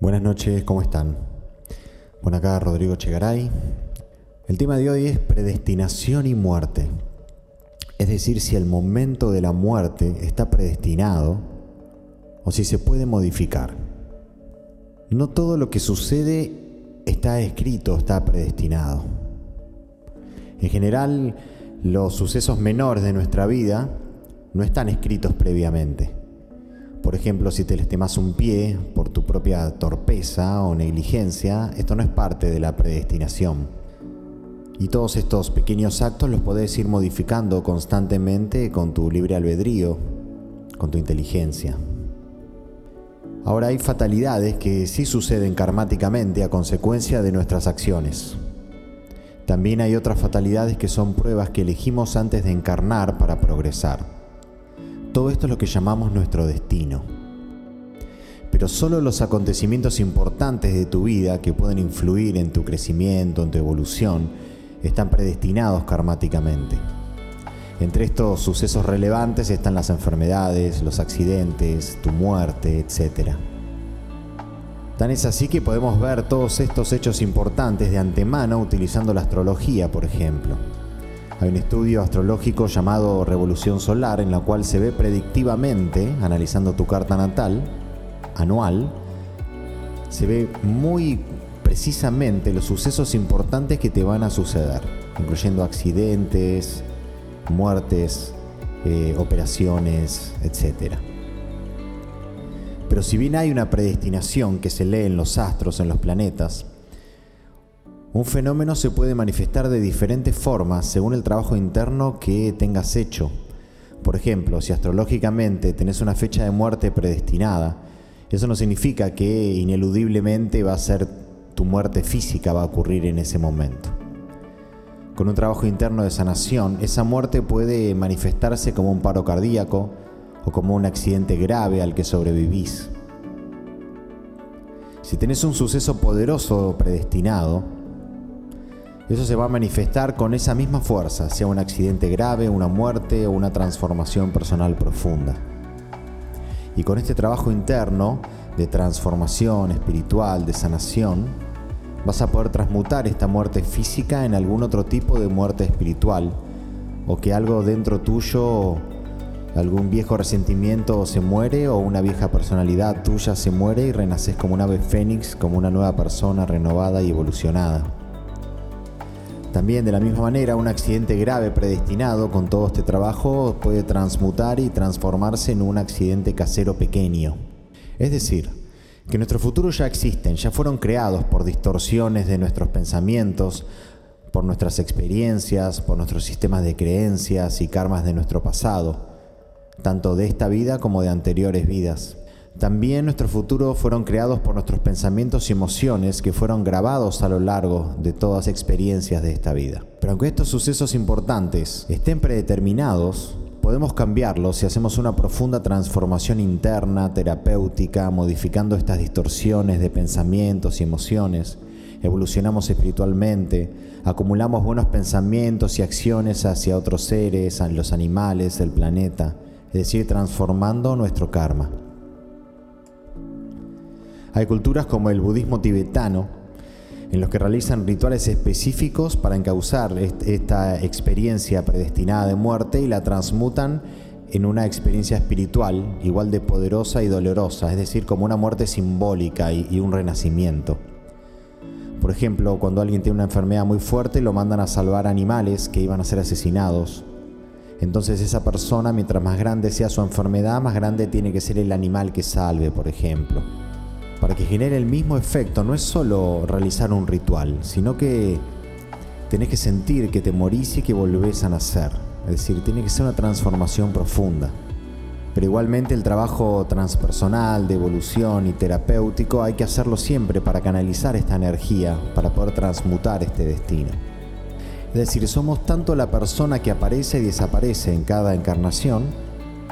Buenas noches, ¿cómo están? Bueno, acá Rodrigo Chegaray. El tema de hoy es predestinación y muerte. Es decir, si el momento de la muerte está predestinado o si se puede modificar. No todo lo que sucede está escrito, está predestinado. En general, los sucesos menores de nuestra vida no están escritos previamente. Por ejemplo, si te lastimas un pie por tu propia torpeza o negligencia, esto no es parte de la predestinación. Y todos estos pequeños actos los podés ir modificando constantemente con tu libre albedrío, con tu inteligencia. Ahora hay fatalidades que sí suceden karmáticamente a consecuencia de nuestras acciones. También hay otras fatalidades que son pruebas que elegimos antes de encarnar para progresar. Todo esto es lo que llamamos nuestro destino. Pero solo los acontecimientos importantes de tu vida que pueden influir en tu crecimiento, en tu evolución, están predestinados karmáticamente. Entre estos sucesos relevantes están las enfermedades, los accidentes, tu muerte, etc. Tan es así que podemos ver todos estos hechos importantes de antemano utilizando la astrología, por ejemplo. Hay un estudio astrológico llamado Revolución Solar en la cual se ve predictivamente, analizando tu carta natal anual, se ve muy precisamente los sucesos importantes que te van a suceder, incluyendo accidentes, muertes, eh, operaciones, etc. Pero si bien hay una predestinación que se lee en los astros, en los planetas, un fenómeno se puede manifestar de diferentes formas según el trabajo interno que tengas hecho. Por ejemplo, si astrológicamente tenés una fecha de muerte predestinada, eso no significa que ineludiblemente va a ser tu muerte física va a ocurrir en ese momento. Con un trabajo interno de sanación, esa muerte puede manifestarse como un paro cardíaco o como un accidente grave al que sobrevivís. Si tenés un suceso poderoso predestinado, eso se va a manifestar con esa misma fuerza, sea un accidente grave, una muerte o una transformación personal profunda. Y con este trabajo interno de transformación espiritual, de sanación, vas a poder transmutar esta muerte física en algún otro tipo de muerte espiritual, o que algo dentro tuyo, algún viejo resentimiento se muere o una vieja personalidad tuya se muere y renaces como un ave fénix, como una nueva persona renovada y evolucionada. También de la misma manera, un accidente grave predestinado con todo este trabajo puede transmutar y transformarse en un accidente casero pequeño. Es decir, que nuestros futuros ya existen, ya fueron creados por distorsiones de nuestros pensamientos, por nuestras experiencias, por nuestros sistemas de creencias y karmas de nuestro pasado, tanto de esta vida como de anteriores vidas. También nuestros futuros fueron creados por nuestros pensamientos y emociones que fueron grabados a lo largo de todas experiencias de esta vida. Pero aunque estos sucesos importantes estén predeterminados, podemos cambiarlos si hacemos una profunda transformación interna, terapéutica, modificando estas distorsiones de pensamientos y emociones. Evolucionamos espiritualmente, acumulamos buenos pensamientos y acciones hacia otros seres, los animales, el planeta, es decir, transformando nuestro karma. Hay culturas como el budismo tibetano, en los que realizan rituales específicos para encauzar esta experiencia predestinada de muerte y la transmutan en una experiencia espiritual igual de poderosa y dolorosa, es decir, como una muerte simbólica y, un renacimiento. Por ejemplo, cuando alguien tiene una enfermedad muy fuerte, lo mandan a salvar animales que iban a ser asesinados. Entonces esa persona, mientras más grande sea su enfermedad, más grande tiene que ser el animal que salve, por ejemplo para que genere el mismo efecto, no es solo realizar un ritual, sino que tenés que sentir que te morís y que volvés a nacer. Es decir, tiene que ser una transformación profunda. Pero igualmente el trabajo transpersonal, de evolución y terapéutico hay que hacerlo siempre para canalizar esta energía, para poder transmutar este destino. Es decir, somos tanto la persona que aparece y desaparece en cada encarnación,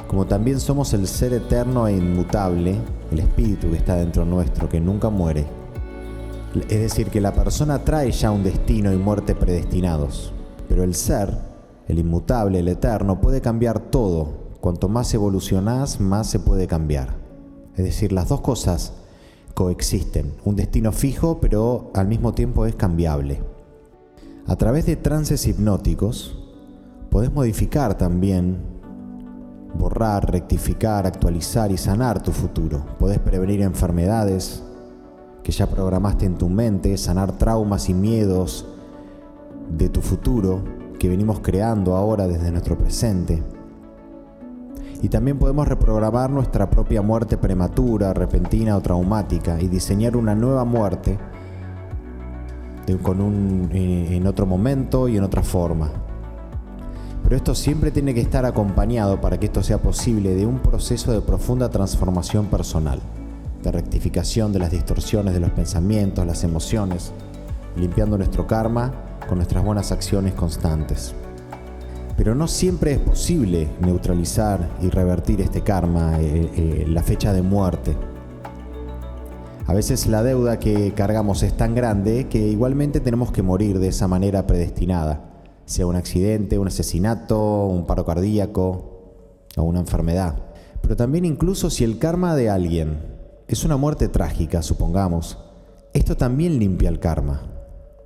como también somos el ser eterno e inmutable, el espíritu que está dentro nuestro, que nunca muere. Es decir, que la persona trae ya un destino y muerte predestinados, pero el ser, el inmutable, el eterno, puede cambiar todo. Cuanto más evolucionás, más se puede cambiar. Es decir, las dos cosas coexisten. Un destino fijo, pero al mismo tiempo es cambiable. A través de trances hipnóticos, podés modificar también, borrar, rectificar, actualizar y sanar tu futuro. Podés prevenir enfermedades que ya programaste en tu mente, sanar traumas y miedos de tu futuro que venimos creando ahora desde nuestro presente. Y también podemos reprogramar nuestra propia muerte prematura, repentina o traumática y diseñar una nueva muerte con un, eh, en otro momento y en otra forma. Pero esto siempre tiene que estar acompañado para que esto sea posible de un proceso de profunda transformación personal, de rectificación de las distorsiones de los pensamientos, las emociones, limpiando nuestro karma con nuestras buenas acciones constantes. Pero no siempre es posible neutralizar y revertir este karma, eh, eh, la fecha de muerte. A veces la deuda que cargamos es tan grande que igualmente tenemos que morir de esa manera predestinada, sea un accidente, un asesinato, un paro cardíaco o una enfermedad. Pero también incluso si el karma de alguien es una muerte trágica, supongamos, esto también limpia el karma.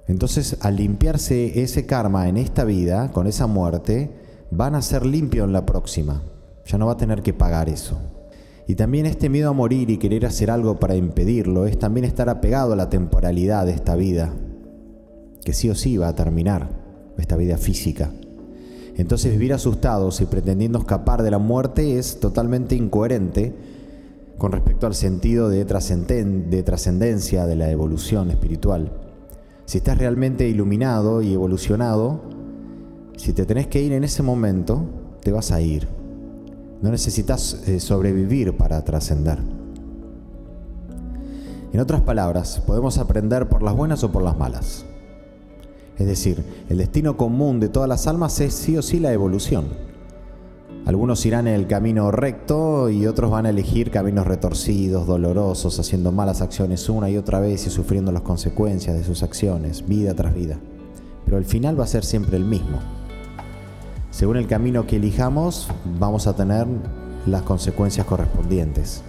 Entonces, al limpiarse ese karma en esta vida, con esa muerte, van a ser limpio en la próxima. Ya no va a tener que pagar eso. Y también este miedo a morir y querer hacer algo para impedirlo es también estar apegado a la temporalidad de esta vida, que sí o sí va a terminar, esta vida física. Entonces vivir asustados y pretendiendo escapar de la muerte es totalmente incoherente con respecto al sentido de trascendencia de la evolución espiritual. Si estás realmente iluminado y evolucionado, si te tenés que ir en ese momento, te vas a ir. No necesitas eh, sobrevivir para trascender. En otras palabras, podemos aprender por las buenas o por las malas. Es decir, el destino común de todas las almas es sí o sí la evolución. Algunos irán en el camino recto y otros van a elegir caminos retorcidos, dolorosos, haciendo malas acciones una y otra vez y sufriendo las consecuencias de sus acciones, vida tras vida. Pero el final va a ser siempre el mismo. Según el camino que elijamos, vamos a tener las consecuencias correspondientes.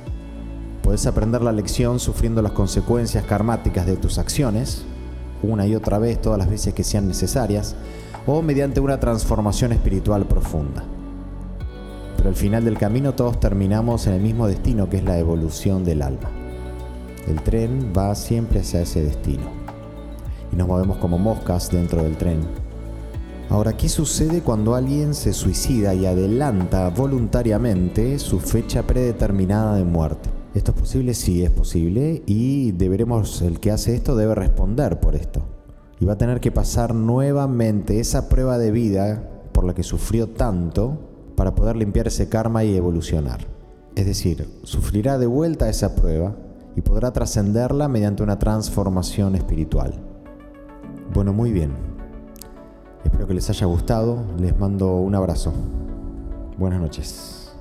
Puedes aprender la lección sufriendo las consecuencias karmáticas de tus acciones, una y otra vez, todas las veces que sean necesarias, o mediante una transformación espiritual profunda pero al final del camino todos terminamos en el mismo destino que es la evolución del alma. El tren va siempre hacia ese destino y nos movemos como moscas dentro del tren. Ahora, ¿qué sucede cuando alguien se suicida y adelanta voluntariamente su fecha predeterminada de muerte? ¿Esto es posible? Sí, es posible y deberemos, el que hace esto debe responder por esto. Y va a tener que pasar nuevamente esa prueba de vida por la que sufrió tanto para poder limpiar ese karma y evolucionar. Es decir, sufrirá de vuelta esa prueba y podrá trascenderla mediante una transformación espiritual. Bueno, muy bien. Espero que les haya gustado. Les mando un abrazo. Buenas noches.